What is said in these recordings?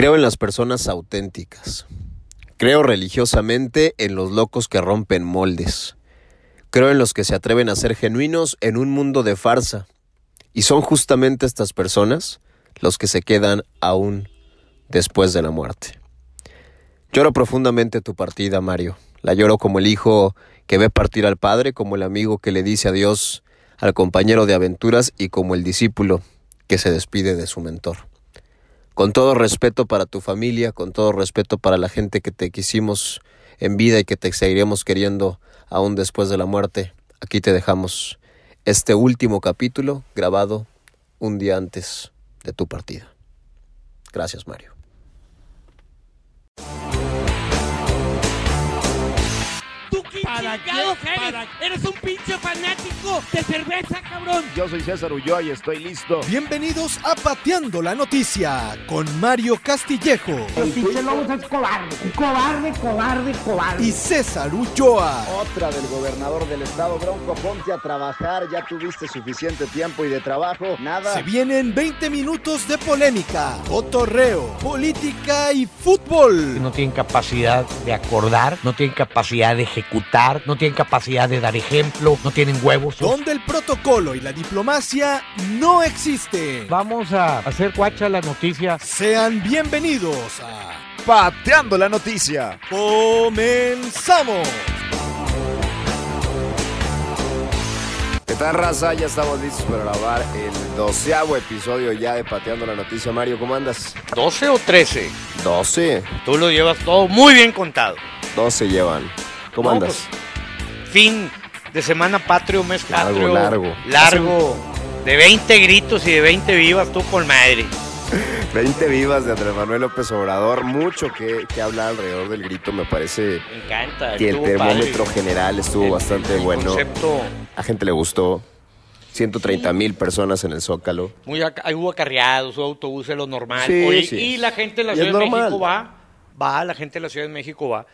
Creo en las personas auténticas. Creo religiosamente en los locos que rompen moldes. Creo en los que se atreven a ser genuinos en un mundo de farsa. Y son justamente estas personas los que se quedan aún después de la muerte. Lloro profundamente tu partida, Mario. La lloro como el hijo que ve partir al padre, como el amigo que le dice adiós al compañero de aventuras y como el discípulo que se despide de su mentor. Con todo respeto para tu familia, con todo respeto para la gente que te quisimos en vida y que te seguiremos queriendo aún después de la muerte, aquí te dejamos este último capítulo grabado un día antes de tu partida. Gracias, Mario. ¿Para qué? ¿Para Eres un pinche fanático de cerveza, cabrón. Yo soy César Ulloa y estoy listo. Bienvenidos a Pateando la Noticia con Mario Castillejo. El pinche Lobos es cobarde. Cobarde, cobarde, cobarde. Y César Ulloa. Otra del gobernador del estado, Bronco. Ponte a trabajar. Ya tuviste suficiente tiempo y de trabajo. Nada. Se vienen 20 minutos de polémica, cotorreo, política y fútbol. No tienen capacidad de acordar, no tienen capacidad de ejecutar, no tienen capacidad de dar ejemplo, no tienen huevos. Donde el protocolo y la diplomacia no existen. Vamos a hacer cuacha la noticia. Sean bienvenidos a Pateando la noticia. Comenzamos. ¿Qué tal, raza? Ya estamos listos para grabar el doceavo episodio ya de Pateando la Noticia. Mario, ¿cómo andas? ¿12 o 13? 12. Tú lo llevas todo muy bien contado. 12 llevan. ¿Cómo No, andas? pues, fin de semana patrio, mes Largo, patrio. largo. Largo. De 20 gritos y de 20 vivas tú con madre. 20 vivas de Andrés Manuel López Obrador. Mucho que, que hablar alrededor del grito. Me parece Me encanta. que el termómetro padre. general estuvo El- bastante el bueno. concepto A gente le gustó. 130 mil personas en el Zócalo. Muy hubo acarreados, hubo autobuses, lo normal. Sí, Oye, sí. Y la gente de la Y Ciudad de. México va, va, la gente de la Ciudad de México va.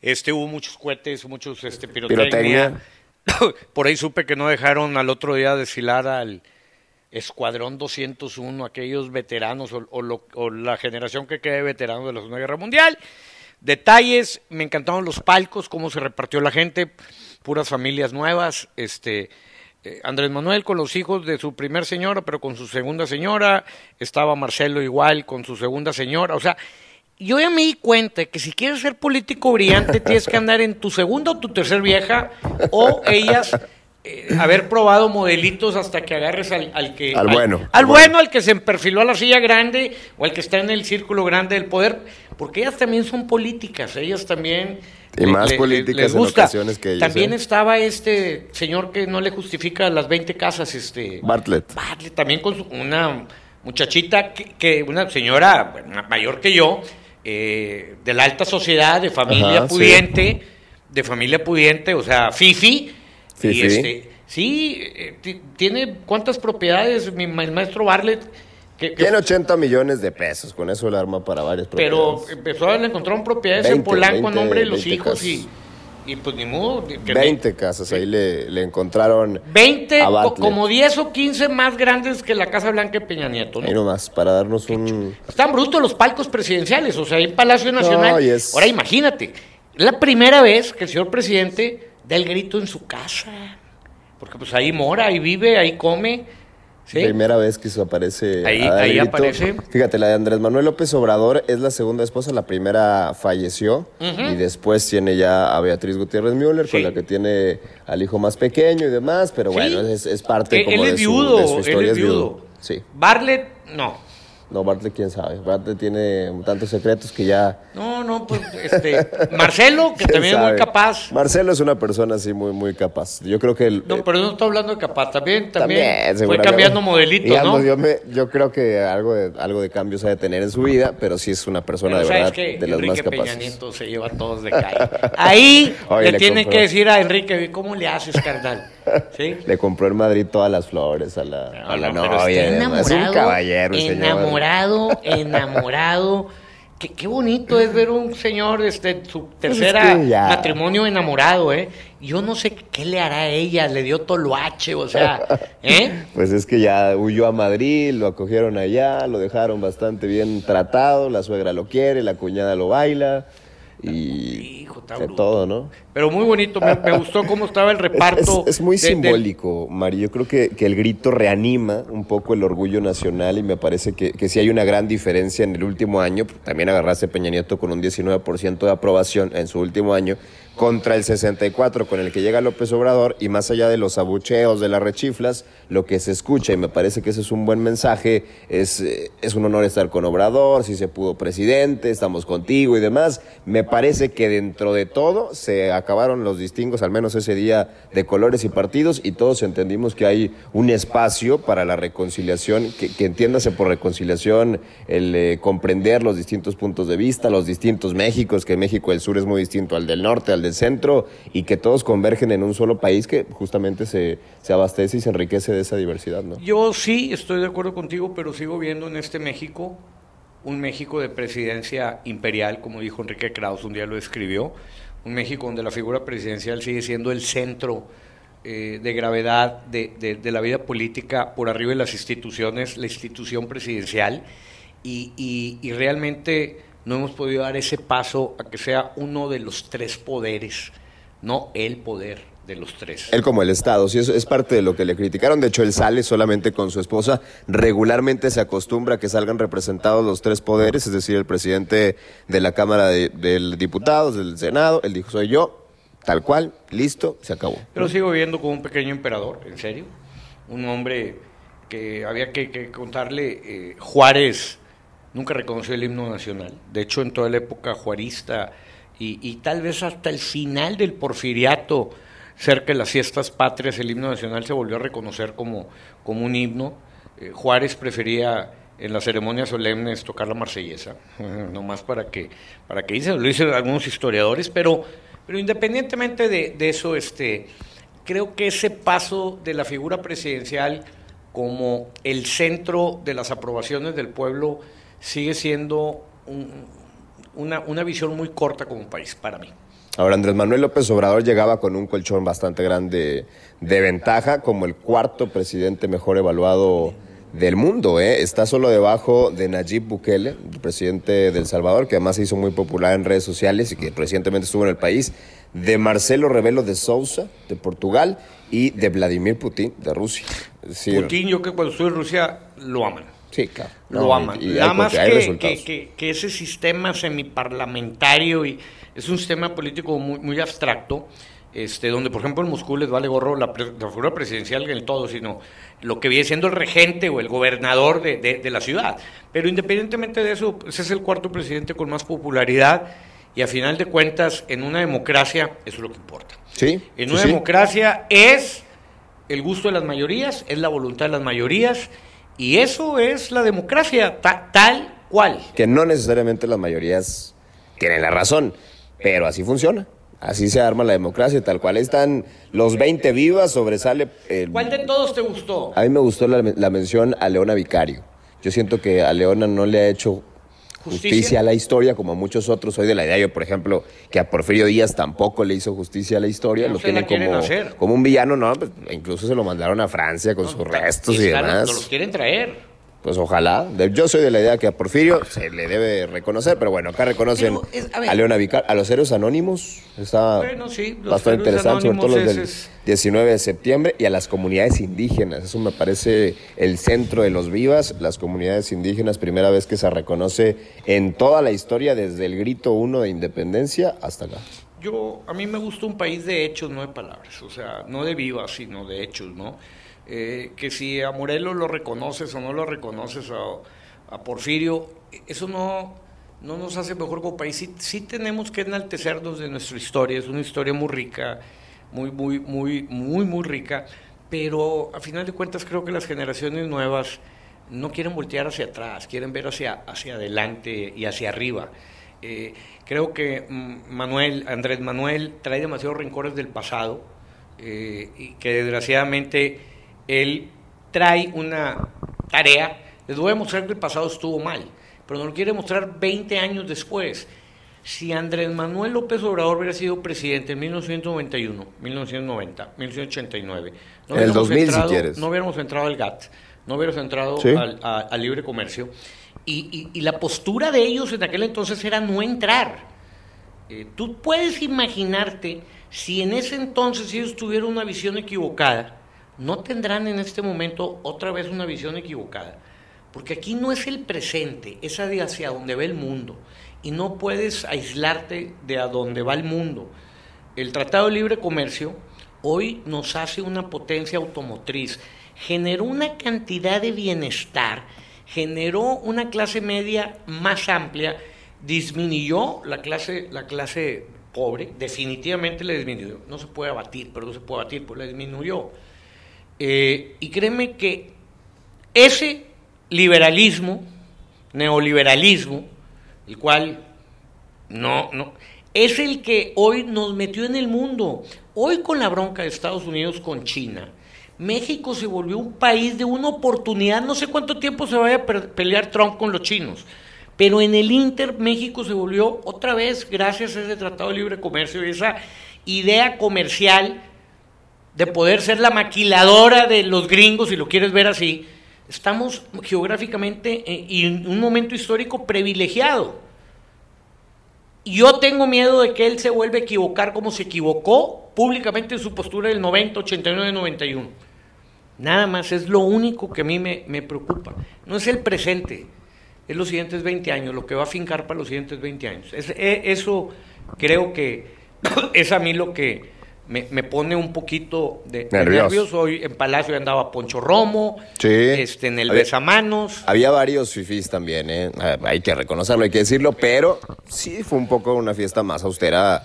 Este, hubo muchos cohetes, muchos este, pirotecnia. Por ahí supe que no dejaron al otro día desfilar al Escuadrón 201, aquellos veteranos o, o lo- o la generación que quede veteranos de la Segunda Guerra Mundial. Detalles, me encantaron los palcos, cómo se repartió la gente, puras familias nuevas, este eh, Andrés Manuel con los hijos de su primer señora, pero con su segunda señora, estaba Marcelo igual con su segunda señora, o sea, yo ya me di cuenta que si quieres ser político brillante tienes que andar en tu segunda o tu tercer vieja o ellas eh, haber probado modelitos hasta que agarres al, al que Al bueno, al, al bueno, bueno. al que se perfiló a la silla grande o al que está en el círculo grande del poder, porque ellas también son políticas, ellas también Y más políticas en ocasiones que ellos, También ¿eh? estaba este señor que no le justifica las 20 casas, este Bartlett. Bartlett, también con su- una muchachita, que, que una señora mayor que yo, eh, de la alta sociedad, de familia Ajá, sí. pudiente, de familia pudiente, o sea, Fifi. Y Fifi. este, sí, eh, ti- tiene cuántas propiedades mi ma- el maestro Bartlett. Que, que- Tiene 80 millones de pesos. Con eso le arma para varias pero propiedades. empezó a encontrar propiedades en 20, Polanco a 20, nombre de los 20 hijos y, y pues ni modo. que- 20 casas. Ahí le, le encontraron 20, a co- Bartlett. como 10 o 15 más grandes que la Casa Blanca de Peña Nieto. ¿no? Ahí nomás, para darnos un... Están brutos los palcos presidenciales, o sea, hay Palacio Nacional. es- Ahora imagínate, es la primera vez que el señor presidente da el grito en su casa. Porque pues ahí mora, ahí vive, ahí come. ¿Sí? Primera vez que se aparece. Ahí- ahí aparece. Fíjate, la de Andrés Manuel López Obrador es la segunda esposa. La primera falleció. Y después tiene ya a Beatriz Gutiérrez Müller, Sí. con la que tiene al hijo más pequeño y demás. Pero Sí. bueno, es, es parte Él- como él de, es su, viudo, de su él historia. es viudo. Sí. Bartlett, no. No, Bartlett, quién sabe. Bartlett tiene tantos secretos que ya. No, no, pues este. Marcelo, que también es muy capaz. Marcelo es una persona así muy, muy capaz. Yo creo que. El, No, pero no estoy hablando de capaz, también, también, fue cambiando modelitos, Digamos, ¿no? Yo, me- yo creo que algo de, algo de cambios ha de tener en su vida, pero sí es una persona Pero de verdad que de las Enrique más Peña capaces. Nieto se lleva a todos de calle. Ahí Oye, le, le tienen que decir a Enrique, ¿cómo le haces, carnal? ¿Sí? Le compró en Madrid todas las flores a la, a la No, novia. demás. es un caballero, señor. enamorado, enamorado. Qué, bonito es ver un señor, este, su tercera matrimonio enamorado, ¿eh? Yo no sé qué le hará a ella, le dio toloache, o sea, ¿eh? Pues es que ya huyó a Madrid, lo acogieron allá, lo dejaron bastante bien tratado, la suegra lo quiere, la cuñada lo baila y de todo, ¿no? Pero muy bonito, me, gustó cómo estaba el reparto. Es, muy simbólico, Mari. Yo creo que, que, el grito reanima un poco el orgullo nacional y me parece que, que sí hay una gran diferencia en el último año. También agarraste Peña Nieto con un 19% de aprobación en su último año contra el 64 con el que llega López Obrador y más allá de los abucheos, de las rechiflas, lo que se escucha, y me parece que ese es un buen mensaje, es, eh, es un honor estar con Obrador, si se pudo presidente, estamos contigo y demás. Me parece que dentro de todo se acabaron los distingos, al menos ese día, de colores y partidos y todos entendimos que hay un espacio para la reconciliación, que, entiéndase por reconciliación el eh, comprender los distintos puntos de vista, los distintos Méxicos, que México del Sur es muy distinto al del norte, al del centro y que todos convergen en un solo país que justamente se, se abastece y se enriquece de esa diversidad. ¿no? Yo sí estoy de acuerdo contigo, pero sigo viendo en este México un México de presidencia imperial, como dijo Enrique Kraus, un día lo escribió, un México donde la figura presidencial sigue siendo el centro eh, de gravedad de, de, la vida política por arriba de las instituciones, la institución presidencial, y, y, y realmente no hemos podido dar ese paso a que sea uno de los tres poderes, no el poder de los tres. Él como el Estado, sí, eso es parte de lo que le criticaron. De hecho, él sale solamente con su esposa. Regularmente se acostumbra a que salgan representados los tres poderes, es decir, el presidente de la Cámara de, Diputados, del Senado. Él dijo, soy yo, tal cual, listo, se acabó. Pero sigo viendo como un pequeño emperador, en serio. Un hombre que había que, contarle, eh, Juárez nunca reconoció el himno nacional. De hecho, en toda la época juarista y, tal vez hasta el final del porfiriato, cerca de las fiestas patrias, el himno nacional se volvió a reconocer como, como un himno. Eh, Juárez prefería en las ceremonias solemnes tocar la marsellesa, nomás para que, para que dicen, lo dicen algunos historiadores, pero, pero independientemente de, de eso, este, creo que ese paso de la figura presidencial como el centro de las aprobaciones del pueblo sigue siendo una, una visión muy corta como país para mí. Ahora, Andrés Manuel López Obrador llegaba con un colchón bastante grande de ventaja, como el cuarto presidente mejor evaluado del mundo. ¿eh? Está solo debajo de Nayib Bukele, el presidente de El Salvador, que además se hizo muy popular en redes sociales y que recientemente estuvo en el país, de Marcelo Rebelo de Sousa, de Portugal, y de Vladimir Putin, de Rusia. Putin, yo que cuando estuve en Rusia lo aman. Sí, claro. lo aman. Nada más que, que, ese sistema semiparlamentario y es un sistema político muy, muy abstracto, este, donde por ejemplo en Moscú les vale gorro la, figura presidencial en todo, sino lo que viene siendo el regente o el gobernador de, de, la ciudad. Pero independientemente de eso, ese es el cuarto presidente con más popularidad y a final de cuentas en una democracia eso es lo que importa. Sí. En una democracia es el gusto de las mayorías, es la voluntad de las mayorías y eso es la democracia, tal cual. Que no necesariamente las mayorías tienen la razón, pero así funciona. Así se arma la democracia, tal cual están los 20 vivas, sobresale... ¿Cuál de todos te gustó? A mí me gustó la, la mención a Leona Vicario. Yo siento que a Leona no le ha hecho justicia. a la historia, como muchos otros. Soy de la idea, yo, por ejemplo, que a Porfirio Díaz tampoco le hizo justicia a la historia. lo tienen como, como un villano, ¿no? Pues, incluso se lo mandaron a Francia con sus restos y, demás. No los quieren traer. Pues ojalá. Yo soy de la idea que a Porfirio se le debe reconocer, pero bueno, acá reconocen a, Leona Vicar, a los héroes anónimos. Está bastante interesante, sobre todo los del 19 de septiembre, y a las comunidades indígenas. Eso me parece el centro de los vivas, las comunidades indígenas, primera vez que se reconoce en toda la historia, desde el grito uno de independencia hasta acá. Yo, a mí me gusta un país de hechos, no de palabras, o sea, no de vivas, sino de hechos, ¿no? Eh, que si a Morelos lo reconoces o no lo reconoces, a, a Porfirio, eso no, no nos hace mejor como país. Sí, tenemos que enaltecernos de nuestra historia, es una historia muy rica, muy, muy, muy, muy, muy rica, pero a final de cuentas creo que las generaciones nuevas no quieren voltear hacia atrás, quieren ver hacia, hacia adelante y hacia arriba. Eh, creo que mm, Manuel, Andrés Manuel trae demasiados rencores del pasado eh, y que desgraciadamente él trae una tarea, les voy a mostrar que el pasado estuvo mal, pero nos lo quiere mostrar 20 años después. Si Andrés Manuel López Obrador hubiera sido presidente en 1991, 1990, 1989, no el 2000 entrado, si quieres. no hubiéramos entrado al GATT, no hubiéramos entrado ¿Sí? al, a- al libre comercio, y, y- y la postura de ellos en aquel entonces era no entrar. Eh, Tú puedes imaginarte si en ese entonces ellos tuvieran una visión equivocada, no tendrán en este momento otra vez una visión equivocada. Porque aquí no es el presente, es hacia donde va el mundo. Y no puedes aislarte de a dónde va el mundo. El Tratado de Libre Comercio hoy nos hace una potencia automotriz, generó una cantidad de bienestar, generó una clase media más amplia, disminuyó la clase, la clase pobre, definitivamente le disminuyó. No se puede abatir, pero no se puede abatir, pues le disminuyó. Eh, y créeme que ese liberalismo, neoliberalismo, el cual no, no, es el que hoy nos metió en el mundo. Hoy con la bronca de Estados Unidos con China, México se volvió un país de una oportunidad, no sé cuánto tiempo se vaya a pelear Trump con los chinos, pero en el Inter México se volvió otra vez, gracias a ese Tratado de Libre Comercio y esa idea comercial de poder ser la maquiladora de los gringos, si lo quieres ver así, estamos geográficamente eh, y en un momento histórico privilegiado. Yo tengo miedo de que él se vuelva a equivocar como se equivocó públicamente en su postura del 90, 89, 91. Nada más, es lo único que a mí me, me preocupa. No es el presente, es los siguientes 20 años, lo que va a fincar para los siguientes 20 años. Es- eh, eso creo que es a mí lo que me, me pone un poquito de, nervios. Hoy en Palacio andaba Poncho Romo, Sí. este, en el Había- Besamanos. Había varios fifís también, ¿eh? Hay que reconocerlo, hay que decirlo, pero sí fue un poco una fiesta más austera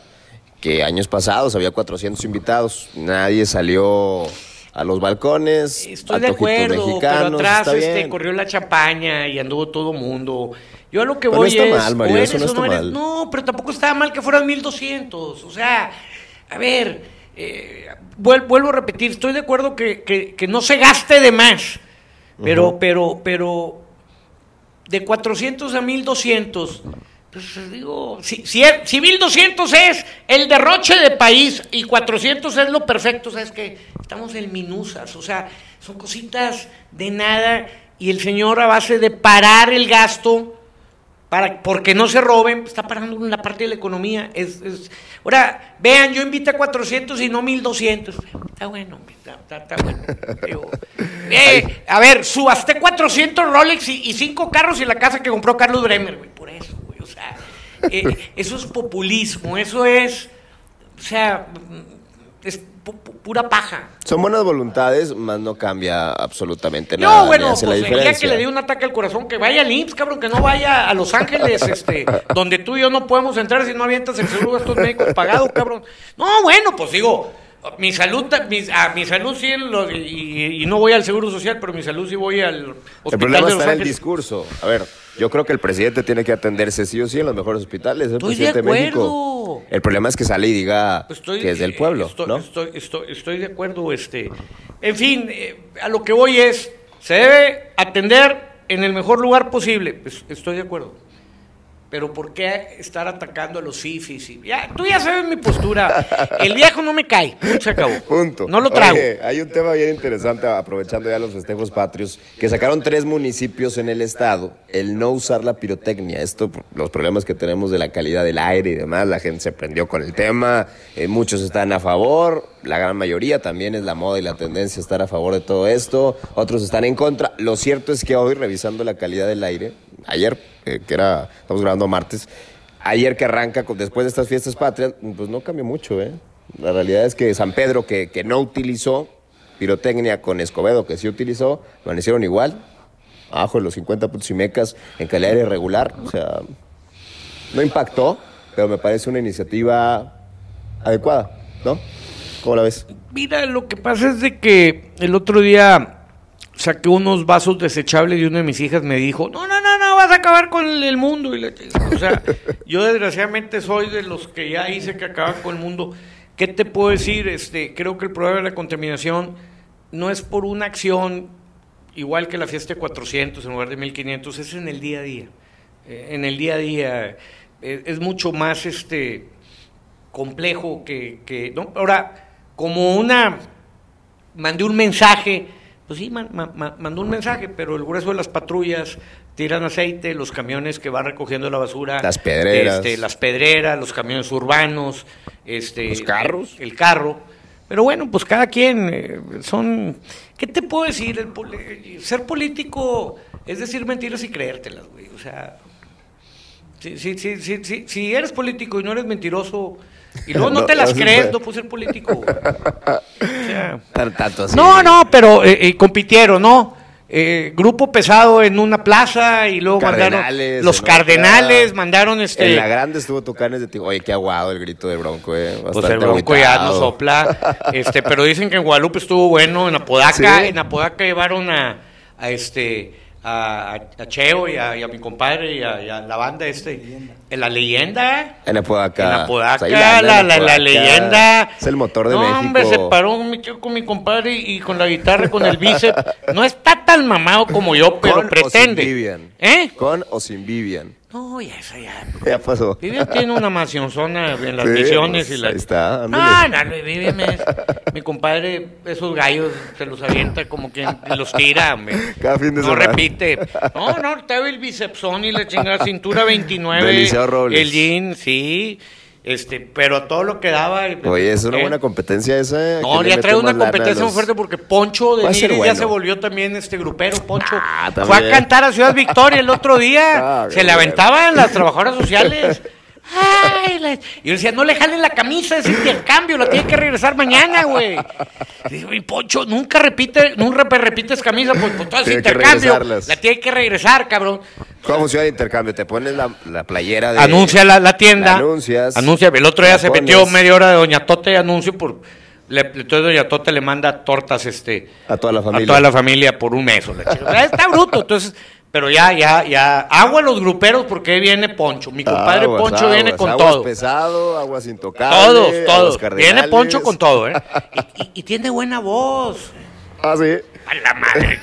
que años pasados. Había 400 invitados, nadie salió a los balcones. Estoy de acuerdo, mexicanos, pero atrás este, corrió la champaña y anduvo todo mundo. Yo a lo que Pero voy no está es, mal, Mario, eso no está mal. No, pero tampoco estaba mal que fueran 1200. O sea, a ver, eh, vuel- vuelvo a repetir, estoy de acuerdo que, que- que no se gaste de más, pero, pero, pero de 400 a 1200, pues digo, si, si, es- si 1200 es el derroche de país y 400 es lo perfecto, ¿sabes que Estamos en minusas, o sea, son cositas de nada y el señor a base de parar el gasto para porque no se roben, está parando en la parte de la economía. Es, es- Ahora, vean, yo invito a 400 y no 1200. Está bueno, está, está- está bueno. Eh, a ver, subasté 400 Rolex y, y cinco carros y la casa que compró Carlos Bremer, güey, por eso, güey. O sea, eh, eso es populismo, eso es, o sea, es pu- pu- pura paja. Son buenas voluntades, más no cambia absolutamente nada. No, bueno, pues el día que le dio un ataque al corazón, que vaya al IMSS, cabrón, que no vaya a Los Ángeles, este, donde tú y yo no podemos entrar si no avientas el seguro de estos médicos pagado, cabrón. No, bueno, pues digo, mi salud, mi, a mi salud sí, lo- y, y no voy al seguro social, pero mi salud sí voy al El hospital problema de Los está en el discurso. A ver, yo creo que el presidente tiene que atenderse sí o sí en los mejores hospitales. Es el Estoy de presidente de México. acuerdo. El problema es que sale y diga Pues estoy, que es del eh, pueblo, estoy, ¿no? Estoy, estoy- estoy de acuerdo. Este, en fin, eh, a lo que voy es, se debe atender en el mejor lugar posible. Pues, estoy de acuerdo. Pero ¿por qué estar atacando a los fifis? Y- Ya, tú ya sabes mi postura. El viejo no me cae. Se acabó. Punto. No lo trago. Oye, hay un tema bien interesante, aprovechando ya los festejos patrios, que sacaron tres municipios en el estado el no usar la pirotecnia. Esto, los problemas que tenemos de la calidad del aire y demás, la gente se prendió con el tema, eh, muchos están a favor, la gran mayoría también es la moda y la tendencia a estar a favor de todo esto, otros están en contra. Lo cierto es que hoy, revisando la calidad del aire, ayer, que era, estamos grabando martes, ayer que arranca después de estas fiestas patrias, pues no cambió mucho, ¿eh? La realidad es que San Pedro, que, que no utilizó pirotecnia con Escobedo, que sí utilizó, amanecieron igual, abajo de los 50 puntos y mecas, en calidad irregular, o sea, no impactó, pero me parece una iniciativa adecuada, ¿no? ¿Cómo la ves? Mira, lo que pasa es de que el otro día saqué unos vasos desechables y una de mis hijas me dijo, no, no, vas a acabar con el, mundo. O sea, yo desgraciadamente soy de los que ya hice que acaban con el mundo. ¿Qué te puedo decir? Este, creo que el problema de la contaminación no es por una acción igual que la fiesta de 400 en lugar de 1500, es en el día a día. eh, en el día a día. Eh, es mucho más este complejo que, ahora como una mandé un mensaje pues sí mandó un mensaje pero el grueso de las patrullas tiran aceite los camiones que van recogiendo la basura las pedreras. este, las pedreras los camiones urbanos este los carros el carro. Pero bueno pues cada quien eh, son qué te puedo decir ser político es decir mentiras y creértelas güey o sea si, si, si, si, eres político y no eres mentiroso y luego no, te las crees, no puedes ser político. O sea, Tanto así. No, no, pero eh, eh, compitieron, ¿no? Eh, grupo pesado en una plaza y luego mandaron los cardenales, mandaron este. En la grande estuvo Tucanes de Oye, qué aguado el grito de Bronco, eh. pues el Bronco ya no sopla. Este, pero dicen que en Guadalupe estuvo bueno, en Apodaca, en Apodaca llevaron a, a este a, a Cheo y a, mi compadre y a, la banda este. En la leyenda. En Apodaca. En Apodaca, pues la, la, la, leyenda. Es el motor de no, México. hombre, se paró con mi compadre y con la guitarra, con el bíceps. No está tan mamado como yo, pero pretende. O sin Vivian. ¿Eh? Con o sin Vivian. No, ya eso ya. Ya pasó. Vivian tiene una mansionzona en las misiones y pues, la. Ahí está. No, no, Vivian es. Mi compadre, esos gallos se los avienta como quien los tira, hombre. Cada fin de no semana. repite. No, no, te el bicepsón y la chingada cintura 29. Deliceo Robles. El jean, sí. Este, pero todo lo que daba. Oye, es una ¿eh? buena competencia esa. No, ¿Quién le ya trae una competencia muy fuerte porque Poncho de Nigris ya se volvió también este grupero. Poncho Ah, fue a cantar a Ciudad Victoria el otro día. Ah, se le aventaban las trabajadoras sociales. Ay, la- Y yo decía, no le jalen la camisa, es intercambio, la tiene que regresar mañana, güey. Y digo, y Poncho, nunca repite, nunca repites camisa, pues, pues todo es intercambio. La tiene que regresar, cabrón. ¿Cómo funciona el intercambio? Te pones la, la playera de. Anuncia la, la tienda. anuncias. Anuncia. El otro día se pones. metió media hora de Doña Tote de anuncio por. Le, entonces Doña Tote le manda tortas este, A toda la familia. a toda la familia por un mes. o. Está bruto. Entonces, pero ya, ya, ya. Agua a los gruperos porque viene Poncho. Mi compadre Aguas, Poncho viene con aguas todo. pesado, aguas intocables. Todos, todos. Viene Poncho con todo, ¿eh? Y, y- y tiene buena voz. Ah, sí. A la madre.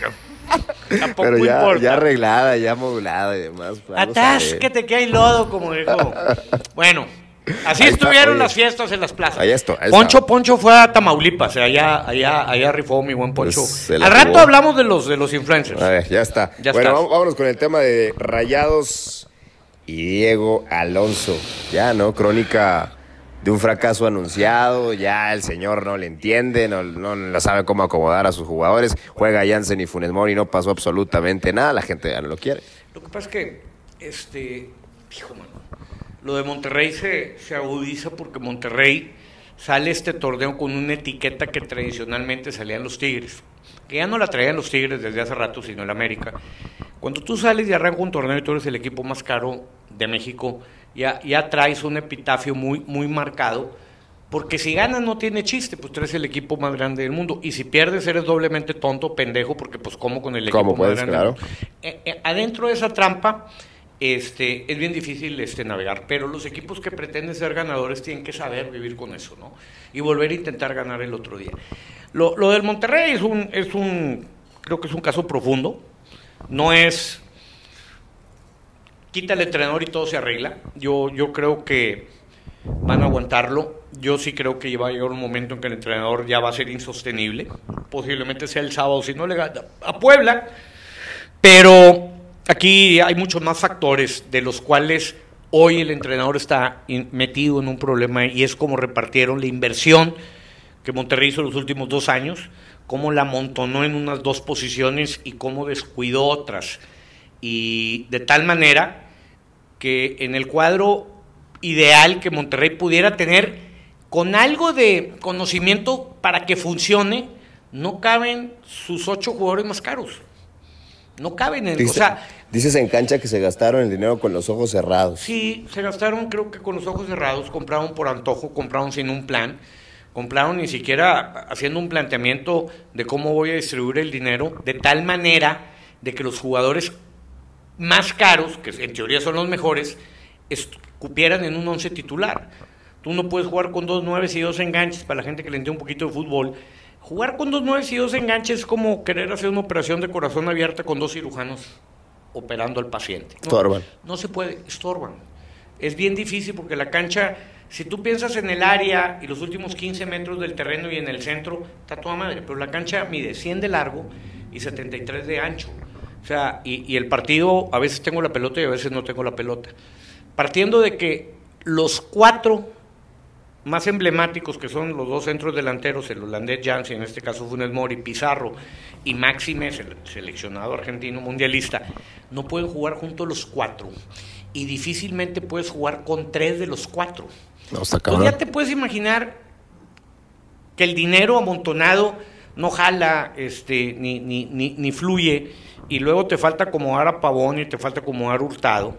Tampoco Pero ya, importa. ya arreglada, ya modulada y demás. Vamos a ver. Atásquete que hay lodo, como dijo. Bueno, así Ahí estuvieron las fiestas en las plazas. Ahí ahí Poncho, está. Poncho fue a Tamaulipas, allá, allá, allá rifó mi buen Poncho. Pues, la Al rato jugó. hablamos de los de los influencers. A ver, ya está. Ya bueno, estás. vámonos con el tema de Rayados y Diego Alonso. Ya, ¿no? Crónica de un fracaso anunciado. Ya el señor no le entiende, no, no, no sabe cómo acomodar a sus jugadores. Juega Jansen y Funes Mori, no pasó absolutamente nada. La gente ya no lo quiere. Lo que pasa es que, este, hijo, mano, lo de Monterrey se, se agudiza porque Monterrey sale este torneo con una etiqueta que tradicionalmente salían los Tigres, que ya no la traían los Tigres desde hace rato, sino el América. Cuando tú sales y arranca un torneo y tú eres el equipo más caro de México, ya, ya traes un epitafio muy, muy marcado. Porque si ganas no tiene chiste, pues tú eres el equipo más grande del mundo. Y si pierdes eres doblemente tonto, pendejo, porque pues como con el equipo ¿Cómo más puedes? grande Claro. del mundo. Eh, eh, adentro de esa trampa este, es bien difícil este, navegar, pero los equipos que pretenden ser ganadores tienen que saber vivir con eso, ¿no? Y volver a intentar ganar el otro día. Lo, del Monterrey es un, es un, creo que es un caso profundo. No es, quita el entrenador y todo se arregla. Yo, yo creo que van a aguantarlo. Yo sí creo que va a llegar un momento en que el entrenador ya va a ser insostenible. Posiblemente sea el sábado, si no le gana a Puebla. Pero aquí hay muchos más factores de los cuales hoy el entrenador está metido en un problema y es como repartieron la inversión que Monterrey hizo los últimos dos años, cómo la amontonó en unas dos posiciones y cómo descuidó otras. Y de tal manera que en el cuadro ideal que Monterrey pudiera tener con algo de conocimiento para que funcione, no caben sus ocho jugadores más caros. No caben en... O Dice- sea, dices en cancha que se gastaron el dinero con los ojos cerrados. Sí, se gastaron creo que con los ojos cerrados, compraron por antojo, compraron sin un plan, compraron ni siquiera haciendo un planteamiento de cómo voy a distribuir el dinero, de tal manera de que los jugadores más caros, que en teoría son los mejores, escupieran en un once titular. Tú no puedes jugar con dos nueves y dos enganches, para la gente que le entiende un poquito de fútbol. Jugar con dos nueves y dos enganches es como querer hacer una operación de corazón abierta con dos cirujanos. operando al paciente. No, estorban. No se puede, estorban. Es bien difícil porque la cancha, si tú piensas en el área y los últimos 15 metros del terreno y en el centro, está toda madre, pero la cancha mide 100 de largo y 73 de ancho. O sea, y, y el partido, a veces tengo la pelota y a veces no tengo la pelota. Partiendo de que los cuatro más emblemáticos, que son los dos centros delanteros, el holandés Janssen, en este caso Funes Mori, Pizarro y Máxime, el seleccionado argentino mundialista, no pueden jugar juntos los cuatro. Y difícilmente puedes jugar con tres de los cuatro. No, está ya te puedes imaginar que el dinero amontonado no jala este, ni, ni, ni, ni fluye y luego te falta acomodar a Pavón y te falta acomodar Hurtado,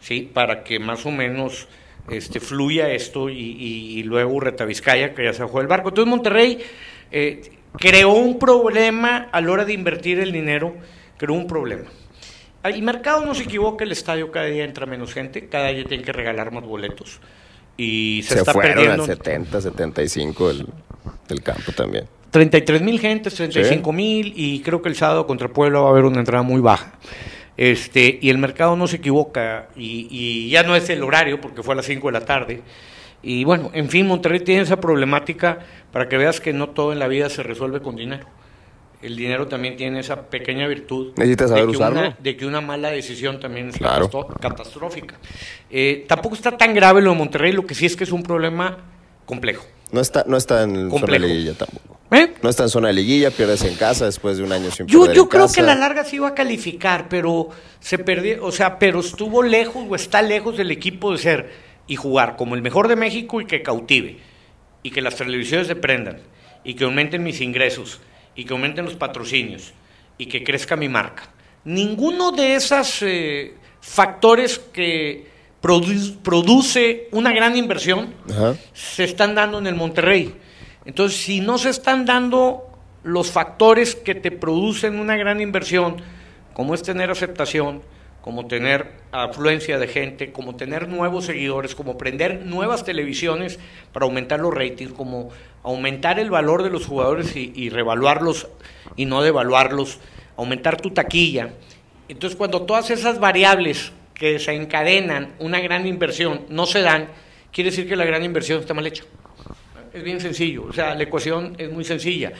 ¿sí? Para que más o menos este, fluya esto y, y- y luego Urreta Vizcaya, que ya se bajó del barco. Entonces Monterrey eh, creó un problema a la hora de invertir el dinero, creó un problema. El mercado no se equivoca, el estadio cada día entra menos gente, cada día tienen que regalar más boletos y se, Se, está fueron perdiendo. al 70, 75 del, del campo también. 33 mil gentes, 35 mil y creo que el sábado contra Puebla va a haber una entrada muy baja. Este, y el mercado no se equivoca y, y ya no es el horario porque fue a las 5 de la tarde. Y bueno, en fin, Monterrey tiene esa problemática para que veas que no todo en la vida se resuelve con dinero. El dinero también tiene esa pequeña virtud Necesitas saber de, que usarlo. Una, de que una mala decisión también es Claro. catastrófica. Eh, tampoco está tan grave lo de Monterrey, lo que sí es que es un problema complejo. No está, no está en zona de liguilla tampoco. ¿Eh? No está en zona de liguilla, pierdes en casa después de un año sin Yo, perder yo en creo casa. que a la larga sí iba a calificar, pero se perdió, o sea, pero estuvo lejos o está lejos del equipo de ser y jugar como el mejor de México y que cautive y que las televisiones se prendan y que aumenten mis ingresos y que aumenten los patrocinios y que crezca mi marca. Ninguno de esos factores que produ- produce una gran inversión Ajá. se están dando en el Monterrey. Entonces, si no se están dando los factores que te producen una gran inversión, como es tener aceptación, como tener afluencia de gente, como tener nuevos seguidores, como prender nuevas televisiones para aumentar los ratings, como aumentar el valor de los jugadores y, y revaluarlos y no devaluarlos, aumentar tu taquilla. Entonces, cuando todas esas variables que desencadenan una gran inversión no se dan, quiere decir que la gran inversión está mal hecha. Es bien sencillo, o sea, la ecuación es muy sencilla.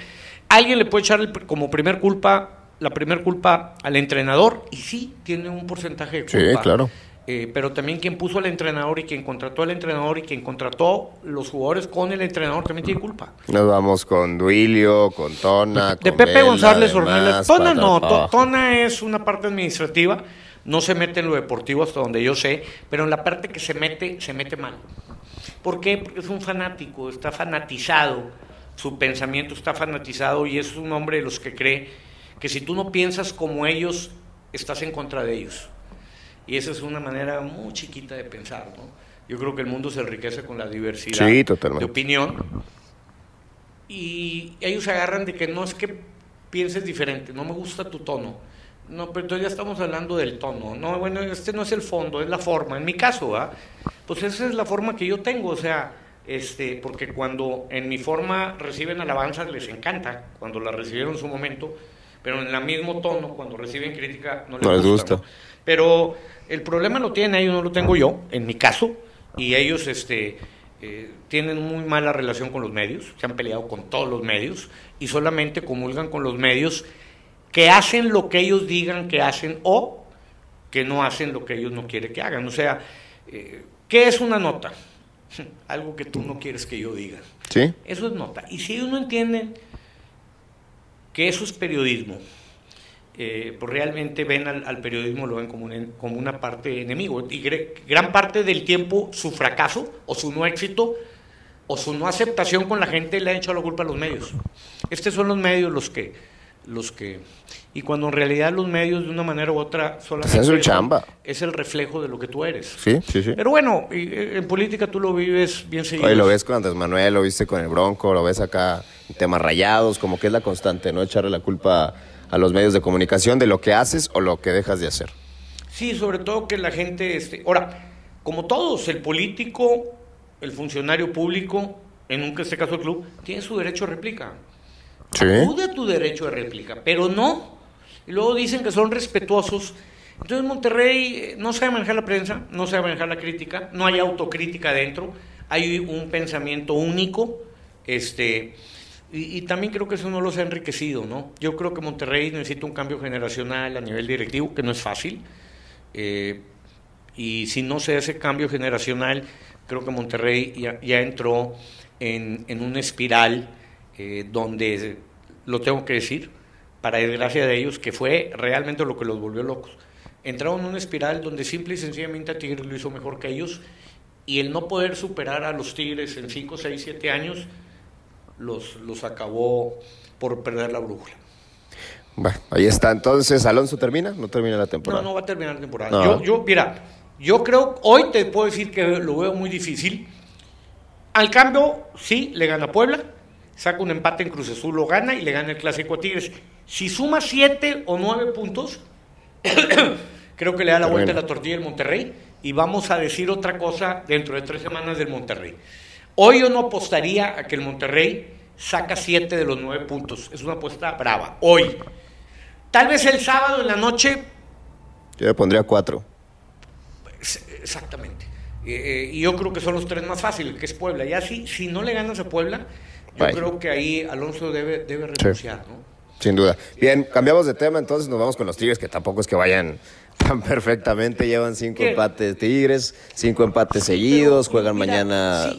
Alguien le puede echar como primer culpa, la primer culpa al entrenador, y sí, tiene un porcentaje de Sí, claro. Eh, pero también quien puso al entrenador y quien contrató al entrenador y quien contrató los jugadores con el entrenador también tiene culpa. Nos vamos con Duilio, con Tona, De con Pepe Vela, González Ornelas. Tona no, To-. Tona es una parte administrativa, no se mete en lo deportivo hasta donde yo sé, pero en la parte que se mete, se mete mal. ¿Por qué? Porque es un fanático, está fanatizado, su pensamiento está fanatizado y es un hombre de los que cree que si tú no piensas como ellos, estás en contra de ellos. Y esa es una manera muy chiquita de pensar, ¿no? Yo creo que el mundo se enriquece con la diversidad Sí, de opinión y ellos se agarran de que no es que pienses diferente, no me gusta tu tono. No, pero entonces ya estamos hablando del tono. No, bueno, este no es el fondo, es la forma. En mi caso, ¿va? Pues esa es la forma que yo tengo, o sea, este, porque cuando en mi forma reciben alabanzas les encanta, cuando la recibieron en su momento, pero en el mismo tono, cuando reciben crítica, no les, No les gusta. gusta. ¿no? Pero el problema lo tienen ellos, no lo tengo yo, en mi caso, y ellos este, eh, tienen muy mala relación con los medios, se han peleado con todos los medios y solamente comulgan con los medios que hacen lo que ellos digan que hacen o que no hacen lo que ellos no quieren que hagan. O sea, eh, ¿qué es una nota? Algo que tú no quieres que yo diga. ¿Sí? Eso es nota. Y si ellos no entienden que eso es periodismo, eh, pues realmente ven al, al periodismo, lo ven como, un- como una parte enemigo. Y gran parte del tiempo su fracaso o su no éxito o su no aceptación con la gente le ha hecho la culpa a los medios. Estos son los medios los que... Los que y cuando en realidad los medios de una manera u otra solamente su son- chamba. es el reflejo de lo que tú eres. Sí, sí, sí. Pero bueno, y, eh, en política tú lo vives bien seguido. Oye, lo ves con Andrés Manuel, lo viste con el Bronco, lo ves acá en temas rayados, como que es la constante, ¿no? Echarle la culpa a los medios de comunicación de lo que haces o lo que dejas de hacer. Sí, sobre todo que la gente, este, ahora, como todos, el político, el funcionario público, en un este caso el club, tiene su derecho a réplica. Sí. Acude a tu derecho de réplica, pero no. Y luego dicen que son respetuosos, Entonces Monterrey eh, no sabe manejar la prensa, no sabe manejar la crítica, no hay autocrítica dentro, hay un pensamiento único, este, y, también creo que eso no los ha enriquecido, ¿no? Yo creo que Monterrey necesita un cambio generacional a nivel directivo, que no es fácil, eh, y si no se hace cambio generacional, creo que Monterrey ya, entró en, una espiral eh, donde, lo tengo que decir, para desgracia de ellos, que fue realmente lo que los volvió locos. Entraron en una espiral donde simple y sencillamente a Tigres lo hizo mejor que ellos y el no poder superar a los Tigres en 5, 6, 7 años los, los acabó por perder la brújula. Bueno, ahí está. Entonces, ¿Alonso termina? ¿No termina la temporada? No, no va a terminar la temporada. Yo, yo, mira, yo creo, hoy te puedo decir que lo veo muy difícil. Al cambio, sí, le gana Puebla, saca un empate en Cruz Azul, lo gana y le gana el Clásico a Tigres. Si suma siete o nueve puntos, creo que le da la vuelta a la tortilla el Monterrey y vamos a decir otra cosa dentro de tres semanas del Monterrey. Hoy yo no apostaría a que el Monterrey saca siete de los nueve puntos. Es una apuesta brava. Hoy. Tal vez el sábado en la noche. Yo le pondría cuatro. Exactamente. Eh, y yo creo que son los tres más fáciles, que es Puebla. Ya si, si no le ganas a Puebla, yo creo que ahí Alonso debe, debe renunciar, ¿no? Sin duda. Bien, cambiamos de tema, entonces nos vamos con los Tigres, que tampoco es que vayan tan perfectamente. Llevan cinco empates Tigres, cinco empates seguidos, juegan mañana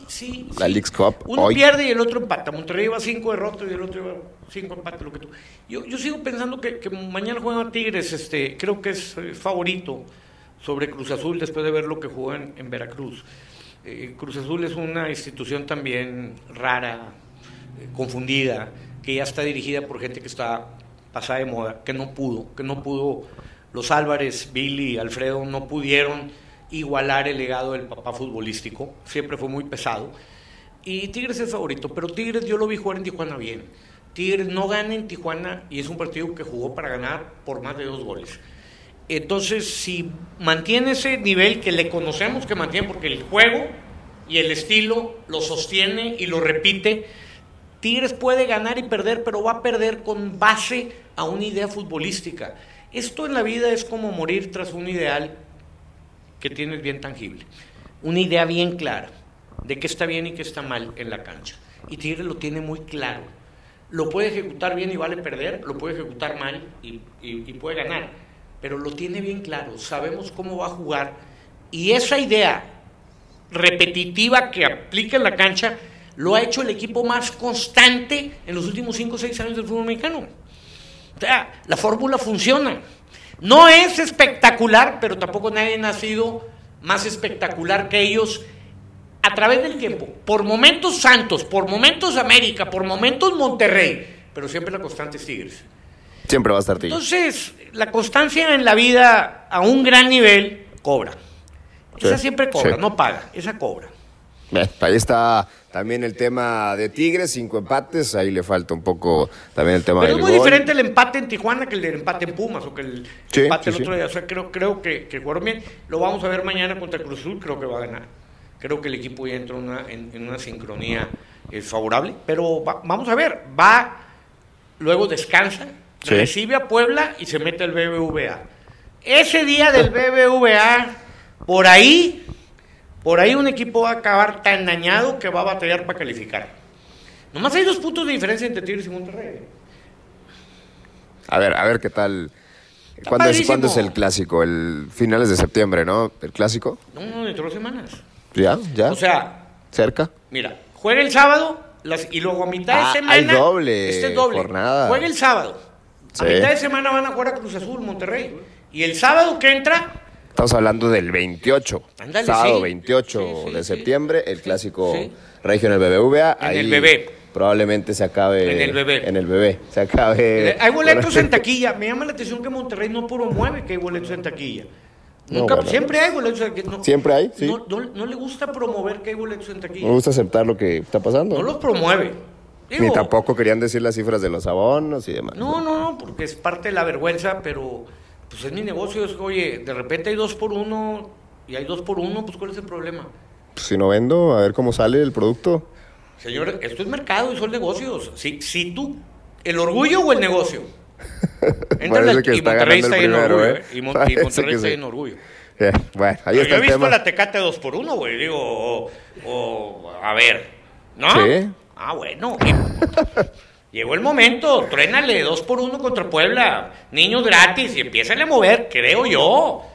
la League's Cup. Uno pierde y el otro empata. Monterrey lleva cinco derrotas y el otro lleva cinco empates, lo que tú. Yo, yo sigo pensando que, mañana juegan Tigres, este, creo que es eh, favorito sobre Cruz Azul después de ver lo que jugó en, Veracruz. Eh, Cruz Azul es una institución también rara, eh, confundida que ya está dirigida por gente que está pasada de moda, que no pudo, que no pudo, los Álvarez, Billy, Alfredo no pudieron igualar el legado del papá futbolístico, siempre fue muy pesado. Y Tigres es favorito, pero Tigres yo lo vi jugar en Tijuana bien. Tigres no gana en Tijuana y es un partido que jugó para ganar por más de dos goles. Entonces, si mantiene ese nivel que le conocemos que mantiene, porque el juego y el estilo lo sostiene y lo repite, Tigres puede ganar y perder, pero va a perder con base a una idea futbolística. Esto en la vida es como morir tras un ideal que tienes bien tangible, una idea bien clara de qué está bien y qué está mal en la cancha. Y Tigres lo tiene muy claro. Lo puede ejecutar bien y vale perder, lo puede ejecutar mal y, y puede ganar, pero lo tiene bien claro, sabemos cómo va a jugar y esa idea repetitiva que aplica en la cancha lo ha hecho el equipo más constante en los últimos 5 o 6 años del fútbol mexicano. O sea, la fórmula funciona. No es espectacular, pero tampoco nadie ha sido más espectacular que ellos a través del tiempo. Por momentos Santos, por momentos América, por momentos Monterrey, pero siempre la constante es Tigres. Siempre va a estar Tigres. Entonces, la constancia en la vida a un gran nivel cobra. Esa siempre cobra, no paga, esa cobra. ahí está también el tema de Tigres, cinco empates, ahí le falta un poco también el tema Pero es muy diferente el empate en Tijuana que el empate en Pumas o que el empate el otro día. O sea, creo, creo que, que jugaron bien. Lo vamos a ver mañana contra Cruz Azul, creo que va a ganar. Creo que el equipo ya entra una, en, una sincronía eh, favorable. Pero vamos a ver, va, luego descansa, recibe a Puebla y se mete al BBVA. Ese día del BBVA, por ahí por ahí un equipo va a acabar tan dañado que va a batallar para calificar. Nomás hay dos puntos de diferencia entre Tigres y Monterrey. A ver, a ver qué tal. ¿Cuándo es, ¿Cuándo es, el clásico? El finales de septiembre, ¿no? ¿El clásico? No, no, dentro de dos semanas. ¿Ya? ¿Ya? O sea. ¿Cerca? Mira, juega el sábado y luego a mitad de ah, semana. Hay doble. Este es doble. Jornada. Juega el sábado. A mitad de semana van a jugar a Cruz Azul, Monterrey. Y el sábado que entra Estamos hablando del 28, sábado 28 de septiembre, el clásico regio en el BBVA. En el bebé. Probablemente se acabe. En el bebé. En el bebé. Se acabe. Hay boletos en taquilla. Me llama la atención que Monterrey no promueve que hay boletos en taquilla. Nunca, siempre hay boletos en taquilla. siempre hay, sí. No, le gusta promover que hay boletos en taquilla. No gusta aceptar lo que está pasando. No los promueve. Ni tampoco querían decir las cifras de los abonos y demás. No, no, no, porque es parte de la vergüenza, pero pues es mi negocio, es que, oye, de repente hay dos por uno y hay dos por uno, pues ¿cuál es el problema? Pues si no vendo, a ver cómo sale el producto. Señor, esto es mercado y son negocios. Si, si tú, el orgullo o el negocio, Entra que y Monterrey está en orgullo. ¿eh? Y, Monterrey está en orgullo. bueno, ahí está yo he visto la Tecate 2 por 1 güey. Digo, o, a ver, ¿no? Sí. Ah, bueno. Llegó el momento, truénale 2 por 1 contra Puebla. Niños gratis y empiezan a mover, creo yo.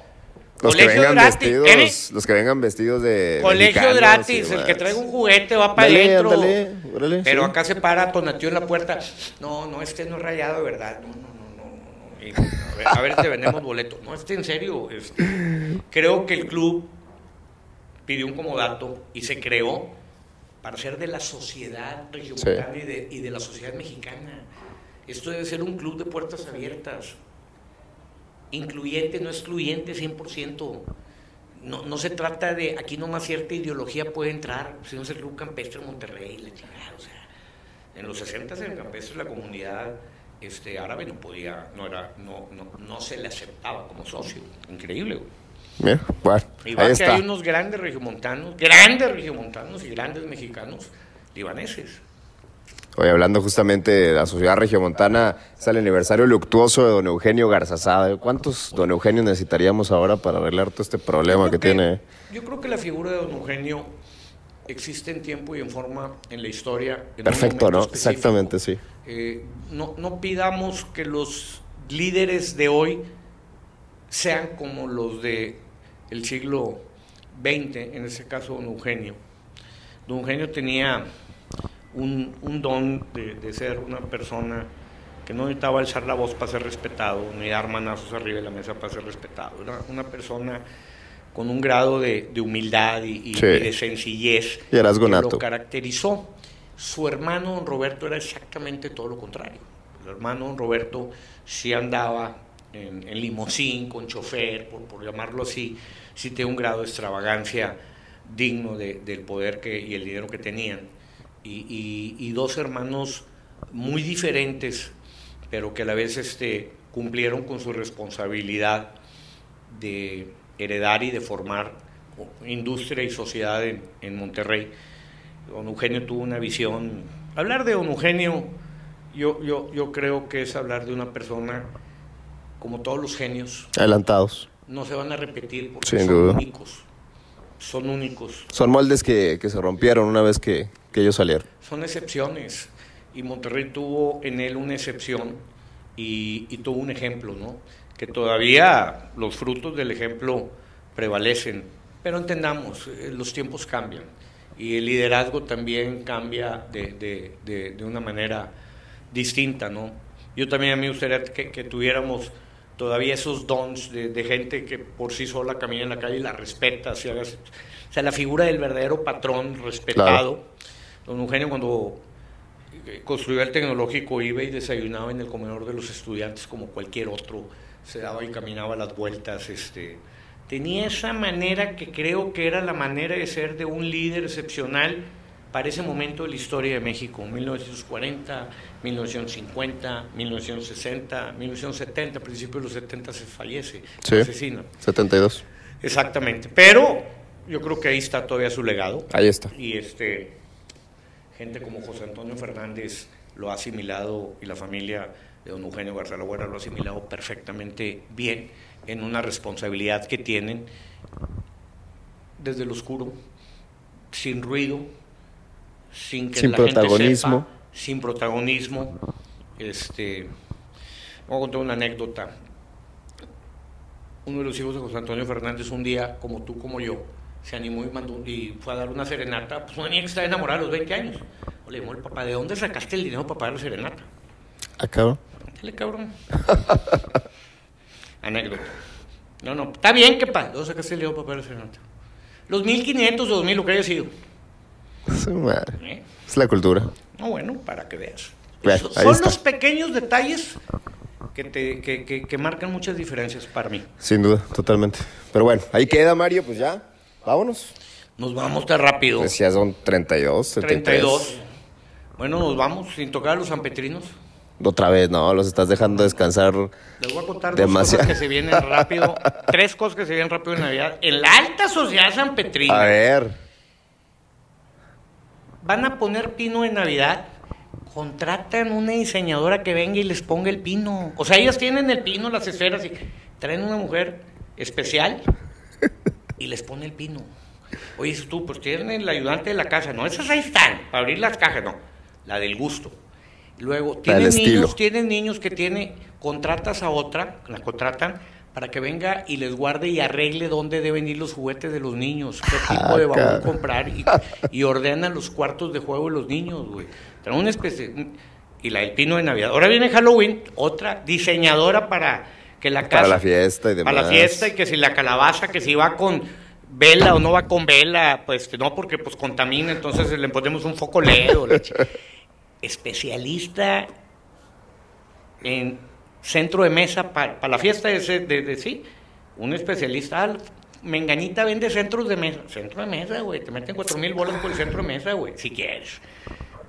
Los que, vengan vestidos, los que vengan vestidos de. Colegio gratis, el que traiga un juguete va para adentro. Pero acá se para Tonatío en la puerta. No, no, este no es rayado, ¿verdad? No, no, no, no. a, ver, te vendemos boleto. No, este en serio. Este, creo que el club pidió un comodato y se creó para ser de la sociedad regiomontana y, de, y de la sociedad mexicana. Esto debe ser un club de puertas abiertas incluyente, no excluyente, 100%. No, no se trata de, aquí nomás cierta ideología puede entrar, si no es el Club Campestre Monterrey, o sea, en los 60 en el Campestre la comunidad este, árabe no podía, no, era, no, no, no se le aceptaba como socio, increíble, güey. Bueno, y va que hay unos grandes regiomontanos, grandes regiomontanos y grandes mexicanos libaneses. Hoy hablando justamente de la sociedad regiomontana, es el aniversario luctuoso de don Eugenio Garzazada. ¿Cuántos don Eugenio necesitaríamos ahora para arreglar todo este problema que, tiene? Yo creo que la figura de don Eugenio existe en tiempo y en forma en la historia. Perfecto, ¿no? Exactamente, sí. Eh, no, no pidamos que los líderes de hoy sean como los de el siglo XX, en ese caso don Eugenio. Don Eugenio tenía un, un don de, de, ser una persona que no necesitaba alzar la voz para ser respetado, ni dar manazos arriba de la mesa para ser respetado. Era una persona con un grado de, de humildad y, de sencillez que lo caracterizó. Su hermano don Roberto era exactamente todo lo contrario. El hermano don Roberto sí andaba en, en limosín, con chofer, por, por, llamarlo así, sí tenía un grado de extravagancia digno de, del poder que, y el dinero que tenían y, dos hermanos muy diferentes, pero que a la vez este, cumplieron con su responsabilidad de heredar y de formar industria y sociedad en, Monterrey. Don Eugenio tuvo una visión. Hablar de Don Eugenio, yo, yo, yo creo que es hablar de una persona como todos los genios. Adelantados. No se van a repetir porque son únicos. Son únicos. Son moldes que, que se rompieron una vez que, que ellos salieron. Son excepciones y Monterrey tuvo en él una excepción y, tuvo un ejemplo, ¿no? Que todavía los frutos del ejemplo prevalecen, pero entendamos, eh, los tiempos cambian y el liderazgo también cambia de, de, de, una manera distinta, ¿no? Yo también a mí me gustaría que, tuviéramos todavía esos dons de, gente que por sí sola camina en la calle y la respeta, o sea, la figura del verdadero patrón respetado. Don Eugenio cuando eh, construyó el tecnológico iba y desayunaba en el comedor de los estudiantes como cualquier otro, se daba y caminaba las vueltas, este, tenía esa manera que creo que era la manera de ser de un líder excepcional para ese momento de la historia de México, 1940, 1950, 1960, 1970, a principios de los 70 se fallece, se asesina. 72. Exactamente, pero yo creo que ahí está todavía su legado. Ahí está. Y este gente como José Antonio Fernández lo ha asimilado y la familia de don Eugenio García lo ha asimilado perfectamente bien en una responsabilidad que tienen desde el oscuro, sin ruido, sin que la protagonismo. Gente sepa, sin protagonismo. Este, voy a contar una anécdota. Uno de los hijos de José Antonio Fernández un día, como tú, como yo, se animó y, mandó, y fue a dar una serenata, pues una niña que estaba enamorada a los 20 años. Le dijo el papá, ¿de dónde sacaste el dinero para pagar la serenata? Ah, cabrón. Dale, cabrón. Anécdota. No, no, está bien que pa, ¿dónde sacaste el dinero para pagar la serenata? Los 1500 o 2000, lo que haya sido. Su madre. ¿Eh? Es la cultura. No, bueno, para que veas. son los pequeños detalles que, te, que, que, que marcan muchas diferencias para mí. Sin duda, totalmente. Pero bueno, ahí queda, Mario, pues ya. Vámonos. Nos vamos tan rápido. Pues ya son 32, 32. Bueno, nos vamos sin tocar a los sanpetrinos. Otra vez, no, los estás dejando descansar. Les voy a contar demasiado. dos cosas que se vienen rápido. tres cosas que se vienen rápido en Navidad. En la alta sociedad sanpetrina. A ver. Van a poner pino en Navidad contratan una diseñadora que venga y les ponga el pino. O sea, ellas tienen el pino, las esferas y traen una mujer especial y les pone el pino. Oye, tú, pues tienen el ayudante de la casa. No, esas ahí están, para abrir las cajas, no. La del gusto. Luego, tienen niños, tienen niños que tiene, contratas a otra, la contratan para que venga y les guarde y arregle dónde deben ir los juguetes de los niños, qué ah, tipo de vamos comprar y, y ordenan los cuartos de juego de los niños, güey. Traen una especie y la del pino de Navidad. Ahora viene Halloween, otra diseñadora para que la casa para la fiesta y demás. Para la fiesta y que si la calabaza que si va con vela o no va con vela, pues no porque pues contamina, entonces le ponemos un foco LED especialista en centro de mesa para la fiesta de, de, sí, un especialista. Ah, Menganita vende centros de mesa. Centro de mesa, güey. Te meten cuatro mil bolas por el centro de mesa, güey. Si quieres.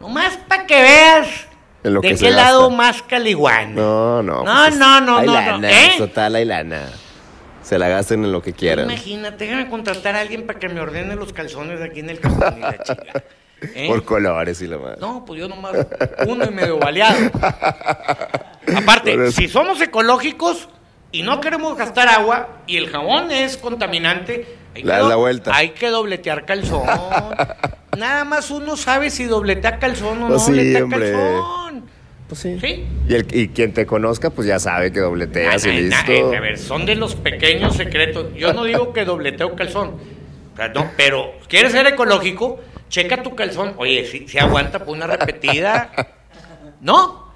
Nomás para que veas de qué lado más caliguán. No, no. No, pues no, no, no. no. ¿Eh? Total, hay lana. Se la gasten en lo que quieran. Imagínate, déjame contratar a alguien para que me ordene los calzones aquí en el cajón y la chica. ¿Eh? Por colores y lo más. No, pues yo nomás uno y medio baleado. Aparte, si somos ecológicos y no queremos gastar agua y el jabón es contaminante, hay, la, que, la vuelta. hay que dobletear calzón. Nada más uno sabe si dobletea calzón o no pues dobletea calzón. Pues sí. ¿Sí? Y, el, y quien te conozca, pues ya sabe que dobleteas y listo. a ver, son de los pequeños secretos. Yo no digo que dobleteo calzón. No, pero quieres ser ecológico, checa tu calzón. Oye, si, si aguanta por una repetida. ¿No?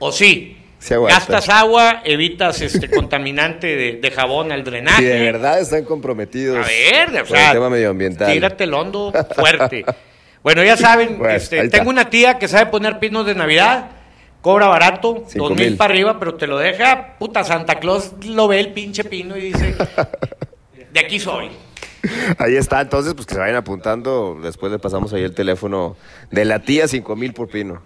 ¿O sí? Gastas agua, evitas este contaminante de, jabón al drenaje. Si de verdad están comprometidos. A ver, o sea, el tema medioambiental. Tírate el hondo fuerte. bueno, ya saben, este, tengo una tía que sabe poner pinos de Navidad. Cobra barato, dos mil para arriba, pero te lo deja. Puta Santa Claus lo ve el pinche pino y dice: De aquí soy. Ahí está, entonces, pues que se vayan apuntando. Después le pasamos ahí el teléfono de la tía, cinco mil por pino.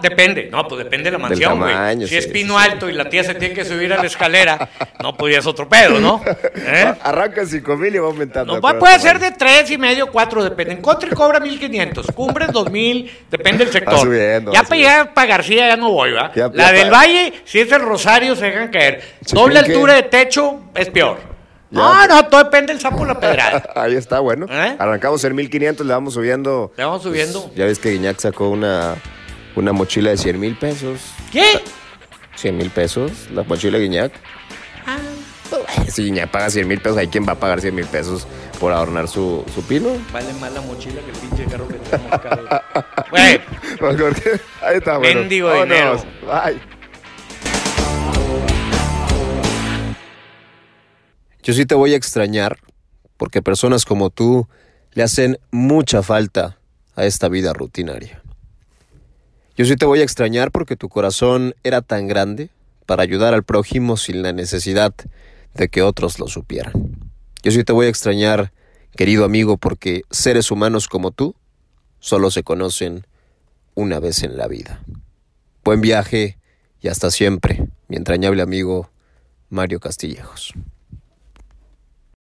depende, no, pues depende de la mansión, güey. Si es pino alto y la tía se tiene que subir a la escalera, no, pues es otro pedo, ¿no? ¿Eh? Arranca en 5 mil y va aumentando. No, puede ser de tres y medio, cuatro, depende. En Country cobra 1500, Cumbres 2000, depende del sector. Subiendo, ya para llegar para García ya no voy, ¿va? la del Valle, si es el Rosario, se dejan caer. Doble altura de techo es peor. No, no, todo depende del sapo la pedrada. Ahí está, bueno. ¿Eh? Arrancamos en 1500, le vamos subiendo. Le vamos subiendo. Pues, ya ves que Guiñac sacó una, una mochila de 100 mil pesos. ¿Qué? 100 mil pesos, la mochila de Guiñac. Ah. Si Guiñac paga 100 mil pesos, ¿hay quien va a pagar 100 mil pesos por adornar su, su pino? Vale más la mochila que el pinche carro que tenemos Güey. Ahí está, bueno. Mendigo dinero. Bye. Yo sí te voy a extrañar porque personas como tú le hacen mucha falta a esta vida rutinaria. Yo sí te voy a extrañar porque tu corazón era tan grande para ayudar al prójimo sin la necesidad de que otros lo supieran. Yo sí te voy a extrañar, querido amigo, porque seres humanos como tú solo se conocen una vez en la vida. Buen viaje y hasta siempre, mi entrañable amigo Mario Castillejos.